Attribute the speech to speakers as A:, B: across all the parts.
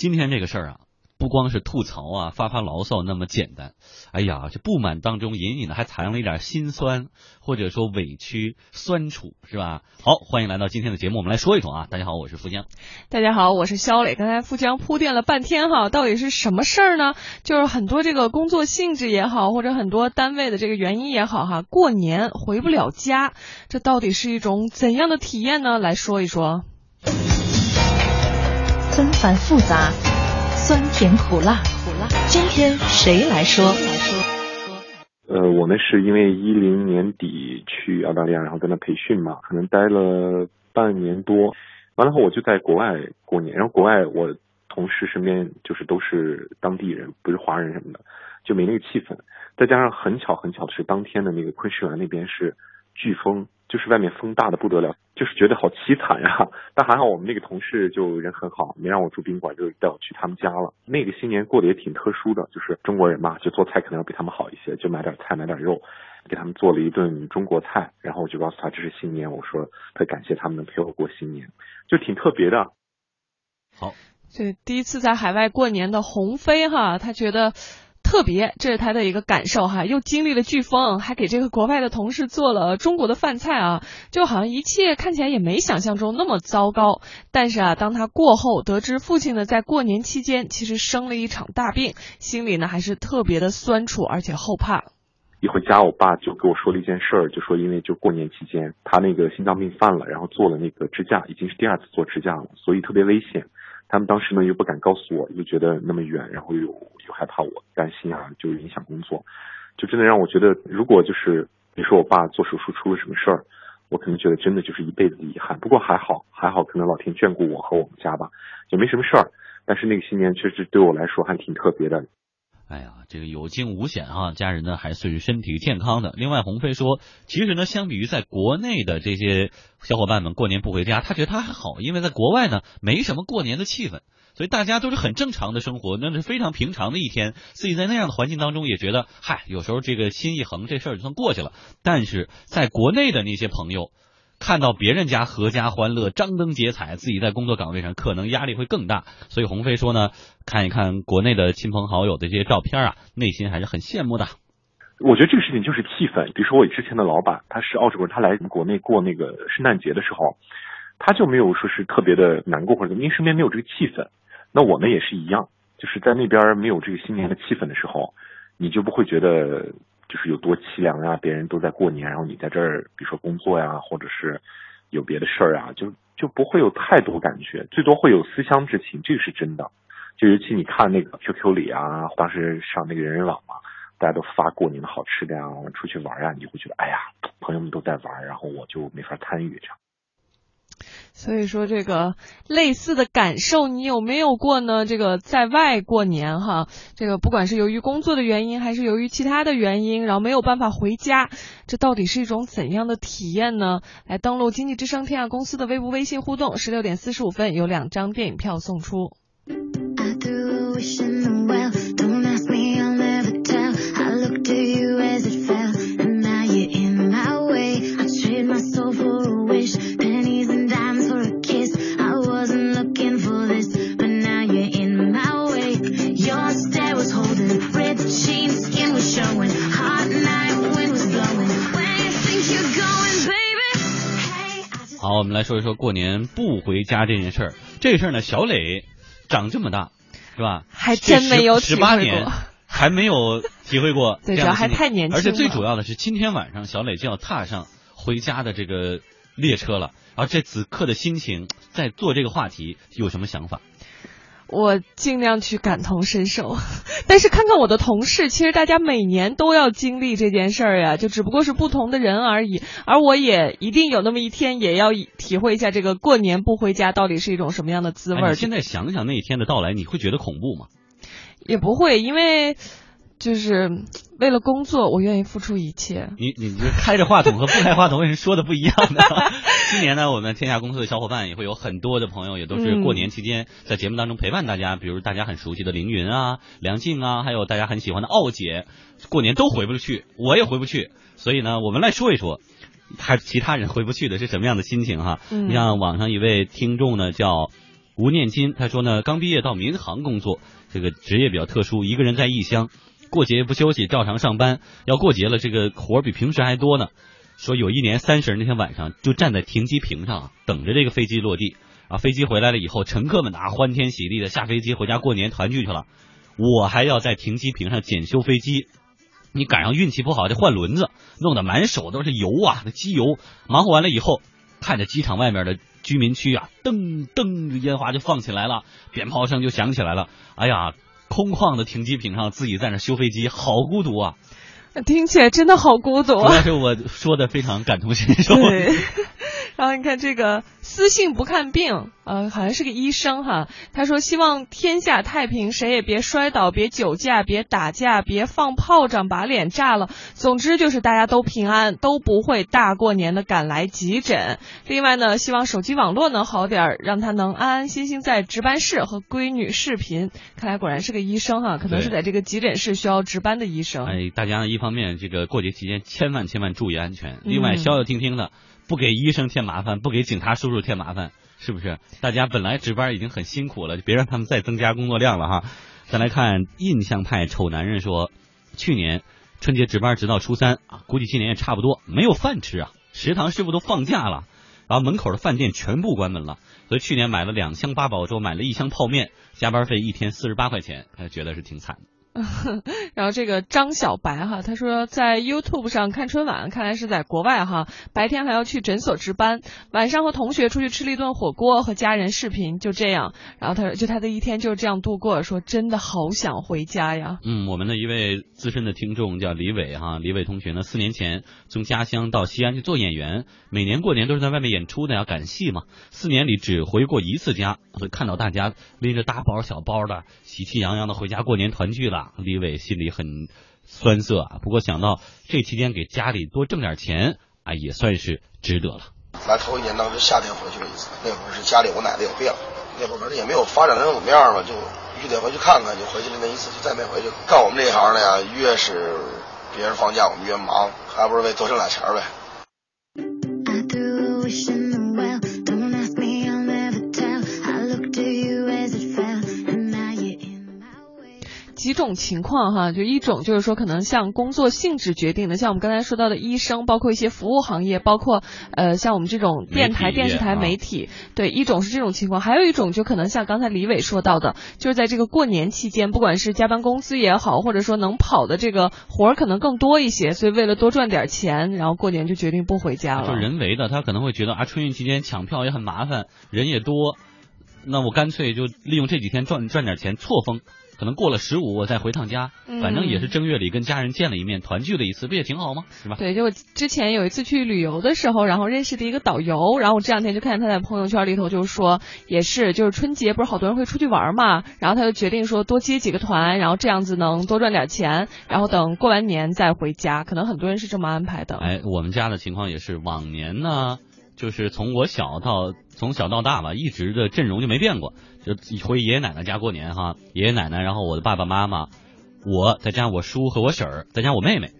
A: 今天这个事儿啊。不光是吐槽啊、发发牢骚那么简单，哎呀，这不满当中隐隐的还藏了一点心酸，或者说委屈、酸楚，是吧？好，欢迎来到今天的节目，我们来说一说啊。大家好，我是富江。
B: 大家好，我是肖磊。刚才富江铺垫了半天哈，到底是什么事儿呢？就是很多这个工作性质也好，或者很多单位的这个原因也好哈，过年回不了家，这到底是一种怎样的体验呢？来说一说。
C: 繁复杂。酸甜苦辣，苦辣。今天谁来说？来说。
D: 呃，我们是因为一零年底去澳大利亚，然后在那培训嘛，可能待了半年多。完了后，我就在国外过年。然后国外我同事身边就是都是当地人，不是华人什么的，就没那个气氛。再加上很巧很巧的是，当天的那个昆士兰那边是飓风。就是外面风大的不得了，就是觉得好凄惨呀。但还好我们那个同事就人很好，没让我住宾馆，就带我去他们家了。那个新年过得也挺特殊的，就是中国人嘛，就做菜可能要比他们好一些，就买点菜买点肉，给他们做了一顿中国菜。然后我就告诉他这是新年，我说特感谢他们能陪我过新年，就挺特别的。
A: 好，
B: 这第一次在海外过年的鸿飞哈，他觉得。特别，这是他的一个感受哈，又经历了飓风，还给这个国外的同事做了中国的饭菜啊，就好像一切看起来也没想象中那么糟糕。但是啊，当他过后得知父亲呢在过年期间其实生了一场大病，心里呢还是特别的酸楚，而且后怕。
D: 一回家，我爸就跟我说了一件事儿，就说因为就过年期间他那个心脏病犯了，然后做了那个支架，已经是第二次做支架了，所以特别危险。他们当时呢又不敢告诉我，又觉得那么远，然后又又害怕我担心啊，就影响工作，就真的让我觉得，如果就是你说我爸做手术出了什么事儿，我可能觉得真的就是一辈子的遗憾。不过还好，还好，可能老天眷顾我和我们家吧，也没什么事儿。但是那个新年确实对我来说还挺特别的。
A: 哎呀，这个有惊无险啊，家人呢还是身体健康的。另外，鸿飞说，其实呢，相比于在国内的这些小伙伴们过年不回家，他觉得他还好，因为在国外呢没什么过年的气氛，所以大家都是很正常的生活，那是非常平常的一天。自己在那样的环境当中也觉得，嗨，有时候这个心一横，这事儿就算过去了。但是在国内的那些朋友。看到别人家阖家欢乐、张灯结彩，自己在工作岗位上可能压力会更大。所以鸿飞说呢，看一看国内的亲朋好友的这些照片啊，内心还是很羡慕的。
D: 我觉得这个事情就是气氛。比如说我之前的老板，他是澳洲人，他来国内过那个圣诞节的时候，他就没有说是特别的难过或者怎么，因为身边没有这个气氛。那我们也是一样，就是在那边没有这个新年的气氛的时候，你就不会觉得。就是有多凄凉呀！别人都在过年，然后你在这儿，比如说工作呀，或者是有别的事儿啊，就就不会有太多感觉，最多会有思乡之情，这个是真的。就尤其你看那个 QQ 里啊，当时上那个人人网嘛，大家都发过年的好吃的呀，出去玩呀，你就会觉得哎呀，朋友们都在玩，然后我就没法参与这样。
B: 所以说，这个类似的感受你有没有过呢？这个在外过年哈，这个不管是由于工作的原因，还是由于其他的原因，然后没有办法回家，这到底是一种怎样的体验呢？来登录经济之声天下公司的微博、微信互动，十六点四十五分有两张电影票送出。
A: 说一说过年不回家这件事儿。这事儿呢，小磊长这么大，是吧？
B: 还真没有
A: 十八年，还没有体会过。
B: 对，主要还太年轻。
A: 而且最主要的是，今天晚上小磊就要踏上回家的这个列车了。而这此刻的心情，在做这个话题，有什么想法？
B: 我尽量去感同身受，但是看看我的同事，其实大家每年都要经历这件事儿呀，就只不过是不同的人而已。而我也一定有那么一天，也要体会一下这个过年不回家到底是一种什么样的滋味。
A: 你现在想想那一天的到来，你会觉得恐怖吗？
B: 也不会，因为。就是为了工作，我愿意付出一切。
A: 你你这开着话筒和不开话筒为什么说的不一样呢？今年呢，我们天下公司的小伙伴也会有很多的朋友，也都是过年期间在节目当中陪伴大家。比如大家很熟悉的凌云啊、梁静啊，还有大家很喜欢的奥姐，过年都回不去，我也回不去。所以呢，我们来说一说，还其他人回不去的是什么样的心情哈？你像网上一位听众呢，叫。吴念金他说呢，刚毕业到民航工作，这个职业比较特殊，一个人在异乡，过节不休息，照常上班。要过节了，这个活儿比平时还多呢。说有一年三十那天晚上，就站在停机坪上等着这个飞机落地。啊，飞机回来了以后，乘客们啊欢天喜地的下飞机回家过年团聚去了。我还要在停机坪上检修飞机。你赶上运气不好，得换轮子，弄得满手都是油啊，那机油。忙活完了以后，看着机场外面的。居民区啊，噔噔，烟花就放起来了，鞭炮声就响起来了。哎呀，空旷的停机坪上，自己在那修飞机，好孤独啊！
B: 听起来真的好孤独。主
A: 要是我说的非常感同身受。
B: 对。然后你看这个私信不看病，呃，好像是个医生哈。他说希望天下太平，谁也别摔倒，别酒驾，别打架，别放炮仗把脸炸了。总之就是大家都平安，都不会大过年的赶来急诊。另外呢，希望手机网络能好点，让他能安安心心在值班室和闺女视频。看来果然是个医生哈，可能是在这个急诊室需要值班的医生。
A: 哎，大家一方面这个过节期间千万千万注意安全，另外消消停停的。不给医生添麻烦，不给警察叔叔添麻烦，是不是？大家本来值班已经很辛苦了，就别让他们再增加工作量了哈。再来看印象派丑男人说，去年春节值班直到初三啊，估计今年也差不多，没有饭吃啊，食堂师傅都放假了，然后门口的饭店全部关门了，所以去年买了两箱八宝粥，买了一箱泡面，加班费一天四十八块钱，他觉得是挺惨。
B: 然后这个张小白哈，他说在 YouTube 上看春晚，看来是在国外哈，白天还要去诊所值班，晚上和同学出去吃了一顿火锅，和家人视频，就这样。然后他说，就他的一天就这样度过，说真的好想回家呀。
A: 嗯，我们的一位资深的听众叫李伟哈，李伟同学呢，四年前从家乡到西安去做演员，每年过年都是在外面演出的，要赶戏嘛。四年里只回过一次家，所以看到大家拎着大包小包的，喜气洋洋的回家过年团聚了。李伟心里很酸涩啊，不过想到这期间给家里多挣点钱啊，也算是值得了。
E: 来头一年当时夏天回去了一次，那会儿是家里我奶奶有病，那会儿反正也没有发展成什么样嘛，就必须得回去看看，就回去了那一次就再没回去。干我们这一行的呀，越是别人放假我们越忙，还不是为多挣俩钱呗。
B: 几种情况哈，就一种就是说可能像工作性质决定的，像我们刚才说到的医生，包括一些服务行业，包括呃像我们这种电台、电视台、媒体，对，一种是这种情况，还有一种就可能像刚才李伟说到的，就是在这个过年期间，不管是加班工资也好，或者说能跑的这个活儿可能更多一些，所以为了多赚点钱，然后过年就决定不回家了。
A: 就人为的，他可能会觉得啊，春运期间抢票也很麻烦，人也多，那我干脆就利用这几天赚赚点钱，错峰。可能过了十五，我再回趟家，反正也是正月里跟家人见了一面，团聚了一次，不也挺好吗？是吧？
B: 对，就我之前有一次去旅游的时候，然后认识的一个导游，然后我这两天就看见他在朋友圈里头就说，也是就是春节不是好多人会出去玩嘛，然后他就决定说多接几个团，然后这样子能多赚点钱，然后等过完年再回家。可能很多人是这么安排的。
A: 哎，我们家的情况也是，往年呢。就是从我小到从小到大吧，一直的阵容就没变过，就回爷爷奶奶家过年哈，爷爷奶奶，然后我的爸爸妈妈，我再加上我叔和我婶儿，再加上我妹妹，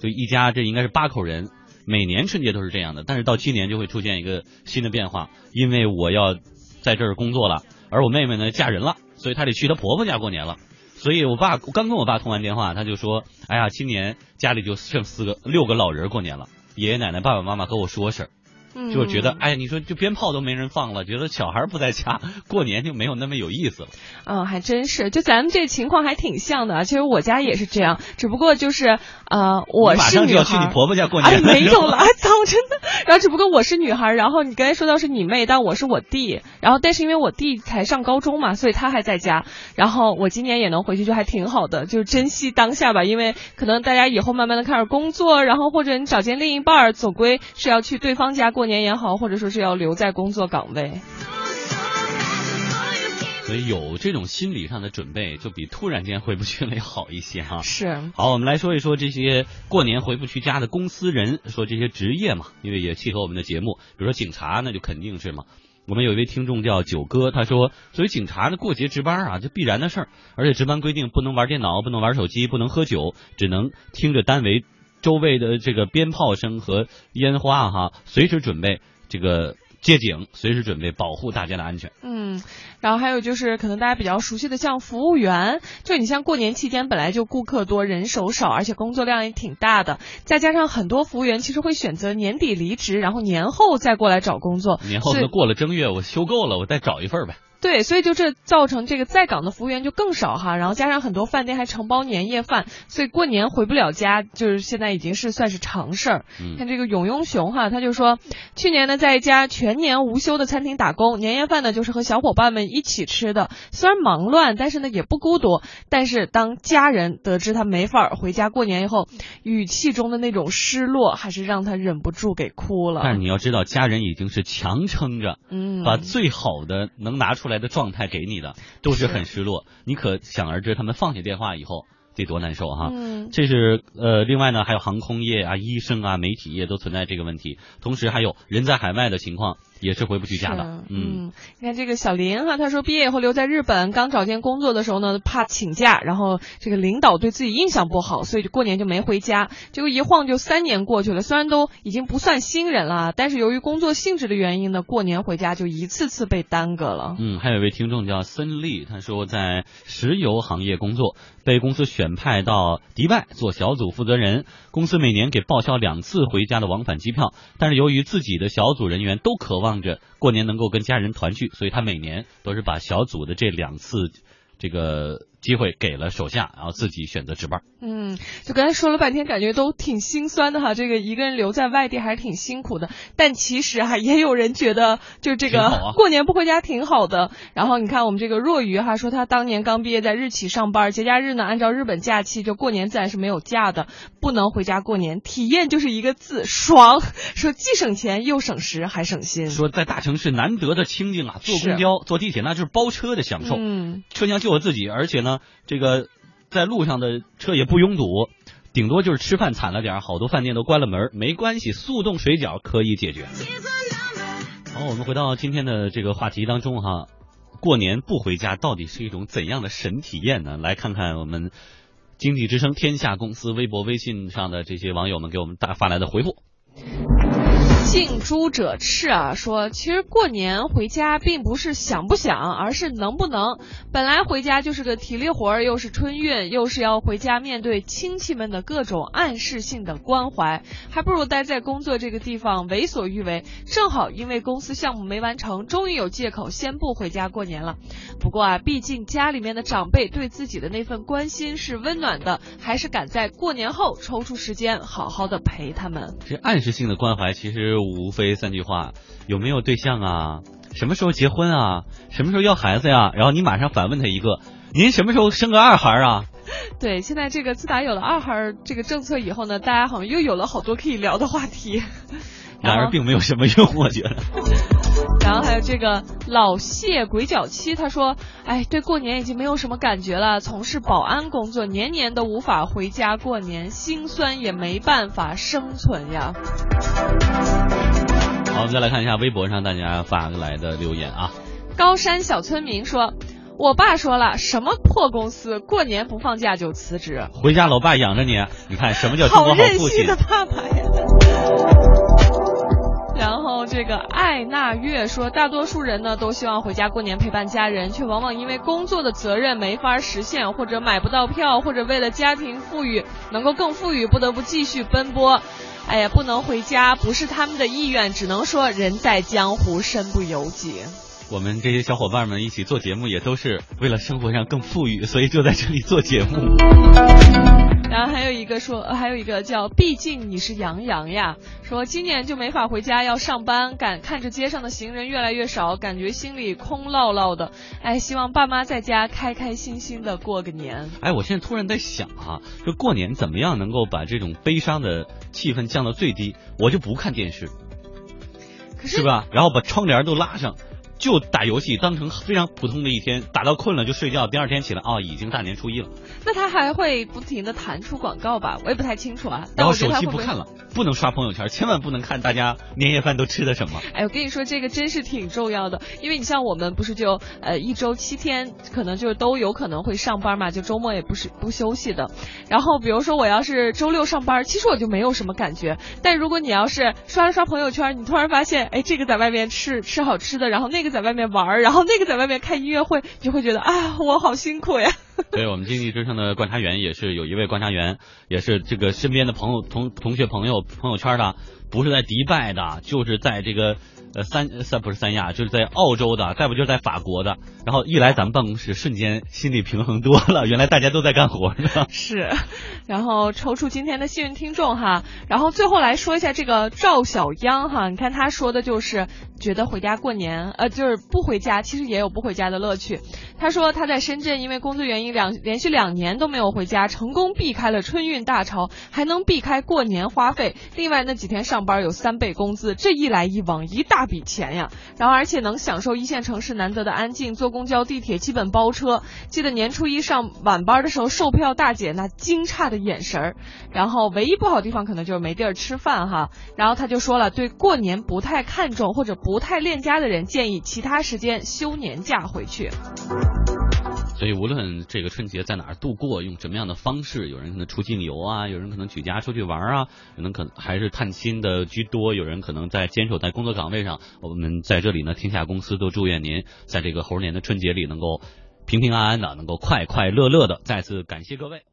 A: 就一家这应该是八口人，每年春节都是这样的，但是到今年就会出现一个新的变化，因为我要在这儿工作了，而我妹妹呢嫁人了，所以她得去她婆婆家过年了，所以我爸刚跟我爸通完电话，他就说，哎呀，今年家里就剩四个六个老人过年了，爷爷奶奶、爸爸妈妈和我叔我婶儿。就觉得，哎，你说就鞭炮都没人放了，觉得小孩不在家，过年就没有那么有意思了。
B: 嗯，还真是，就咱们这情况还挺像的。其实我家也是这样，只不过就是呃，我是
A: 马上就要去你婆婆家过年，
B: 哎，没有了，操，真的。然后只不过我是女孩，然后你刚才说到是你妹，但我是我弟。然后但是因为我弟才上高中嘛，所以他还在家。然后我今年也能回去，就还挺好的，就是珍惜当下吧。因为可能大家以后慢慢的开始工作，然后或者你找见另一半，总归是要去对方家过。年也好，或者说是要留在工作岗位，
A: 所以有这种心理上的准备，就比突然间回不去了要好一些哈。
B: 是。
A: 好，我们来说一说这些过年回不去家的公司人，说这些职业嘛，因为也契合我们的节目。比如说警察，那就肯定是嘛。我们有一位听众叫九哥，他说，作为警察的过节值班啊，这必然的事儿，而且值班规定不能玩电脑，不能玩手机，不能喝酒，只能听着单位。周围的这个鞭炮声和烟花哈，随时准备这个接警，随时准备保护大家的安全。
B: 嗯，然后还有就是可能大家比较熟悉的像服务员，就你像过年期间本来就顾客多人手少，而且工作量也挺大的，再加上很多服务员其实会选择年底离职，然后年后再过来找工作。
A: 年后可能过了正月，我休够了，我再找一份呗。
B: 对，所以就这造成这个在岗的服务员就更少哈，然后加上很多饭店还承包年夜饭，所以过年回不了家，就是现在已经是算是常事儿。
A: 嗯
B: 看这个永庸雄哈，他就说，去年呢在一家全年无休的餐厅打工，年夜饭呢就是和小伙伴们一起吃的，虽然忙乱，但是呢也不孤独。但是当家人得知他没法回家过年以后，语气中的那种失落，还是让他忍不住给哭了。
A: 但是你要知道，家人已经是强撑着，
B: 嗯，
A: 把最好的能拿出来的状态给你的，都是很失落。你可想而知，他们放下电话以后得多难受哈。
B: 嗯
A: 这是呃，另外呢，还有航空业啊、医生啊、媒体业都存在这个问题，同时还有人在海外的情况也是回不去家的。嗯，
B: 嗯，你看这个小林哈，他说毕业以后留在日本，刚找见工作的时候呢，怕请假，然后这个领导对自己印象不好，所以就过年就没回家。结果一晃就三年过去了，虽然都已经不算新人了，但是由于工作性质的原因呢，过年回家就一次次被耽搁了。
A: 嗯，还有一位听众叫孙丽，他说在石油行业工作，被公司选派到迪拜做小组负责人。公司每年给报销两次回家的往返机票，但是由于自己的小组人员都渴望望着过年能够跟家人团聚，所以他每年都是把小组的这两次这个机会给了手下，然后自己选择值班。
B: 嗯，就刚才说了半天，感觉都挺心酸的哈。这个一个人留在外地还是挺辛苦的，但其实哈也有人觉得，就这个、
A: 啊
B: 过年不回家挺好的。然后你看我们这个若愚哈说他当年刚毕业在日企上班，节假日呢按照日本假期，就过年自然是没有假的，不能回家过年，体验就是一个字爽。说既省钱又省时还省心。
A: 说在大城市难得的清静啊，坐公交、坐地铁那就是包车的享受。
B: 嗯，
A: 车厢就我自己，而且呢，这个在路上的车也不拥堵，顶多就是吃饭惨了点，好多饭店都关了门，没关系，速冻水饺可以解决。好，我们回到今天的这个话题当中哈，过年不回家到底是一种怎样的神体验呢？来看看我们经济之声天下公司微博、微信上的这些网友们给我们大发来的回复。
B: 近朱者赤啊，说其实过年回家并不是想不想，而是能不能。本来回家就是个体力活儿，又是春运，又是要回家面对亲戚们的各种暗示性的关怀，还不如待在工作这个地方为所欲为。正好因为公司项目没完成，终于有借口先不回家过年了。不过啊，毕竟家里面的长辈对自己的那份关心是温暖的，还是赶在过年后抽出时间好好的陪他们。
A: 这暗示性的关怀其实就无非三句话：有没有对象啊？什么时候结婚啊？什么时候要孩子呀？然后你马上反问他一个：您什么时候生个二孩啊？
B: 对，现在这个自打有了二孩这个政策以后呢，大家好像又有了好多可以聊的话题。
A: 然而并没有什么用，我觉得。
B: 然后还有这个老谢鬼脚七，他说：“哎，对过年已经没有什么感觉了，从事保安工作，年年都无法回家过年，心酸也没办法生存呀。
A: 好，我们再来看一下微博上大家发来的留言啊。”
B: 高山小村民说：“我爸说了，什么破公司，过年不放假就辞职，
A: 回家老爸养着你，你看什么叫中
B: 好
A: 国好父亲
B: 任性的？爸爸呀。”然后这个艾纳月说，大多数人呢都希望回家过年陪伴家人，却往往因为工作的责任没法实现，或者买不到票，或者为了家庭富裕能够更富裕，不得不继续奔波。哎呀，不能回家不是他们的意愿，只能说人在江湖身不由己。
A: 我们这些小伙伴们一起做节目，也都是为了生活上更富裕，所以就在这里做节目。
B: 然后还有一个说，呃还有一个叫“毕竟你是杨洋呀”，说今年就没法回家要上班，感看着街上的行人越来越少，感觉心里空落落的。哎，希望爸妈在家开开心心的过个年。
A: 哎，我现在突然在想哈、就过年怎么样能够把这种悲伤的气氛降到最低？我就不看电视，
B: 可
A: 是吧？然后把窗帘都拉上，就打游戏当成非常普通的一天，打到困了就睡觉，第二天起来哦，已经大年初一了。
B: 那他还会不停的弹出广告吧？我也不太清楚啊。
A: 然后手机不看了，不能刷朋友圈，千万不能看大家年夜饭都吃的什么。
B: 哎，我跟你说这个真是挺重要的，因为你像我们不是就呃一周七天，可能就是都有可能会上班嘛，就周末也不是不休息的。然后比如说我要是周六上班，其实我就没有什么感觉。但如果你要是刷了刷朋友圈，你突然发现，哎，这个在外面吃吃好吃的，然后那个在外面玩，然后那个在外面开音乐会，你就会觉得啊，我好辛苦呀。
A: 对我们经济之声的观察员也是有一位观察员，也是这个身边的朋友、同同学、朋友、朋友圈的，不是在迪拜的，就是在这个。呃，三三不是三亚，就是在澳洲的，再不就是在法国的。然后一来咱们办公室，瞬间心里平衡多了，原来大家都在干活，是吧？
B: 是。然后抽出今天的幸运听众哈，然后最后来说一下这个赵小央哈，你看他说的就是觉得回家过年，呃，就是不回家，其实也有不回家的乐趣。他说他在深圳因为工作原因两连续两年都没有回家，成功避开了春运大潮，还能避开过年花费。另外那几天上班有三倍工资，这一来一往一大。大笔钱呀，然后而且能享受一线城市难得的安静，坐公交、地铁基本包车。记得年初一上晚班的时候，售票大姐那惊诧的眼神儿。然后唯一不好的地方可能就是没地儿吃饭哈。然后他就说了，对过年不太看重或者不太恋家的人，建议其他时间休年假回去。
A: 所以无论这个春节在哪儿度过，用什么样的方式，有人可能出境游啊，有人可能举家出去玩啊，有人可能还是探亲的居多，有人可能在坚守在工作岗位上。我们在这里呢，天下公司都祝愿您在这个猴年的春节里能够平平安安的，能够快快乐乐的。再次感谢各位。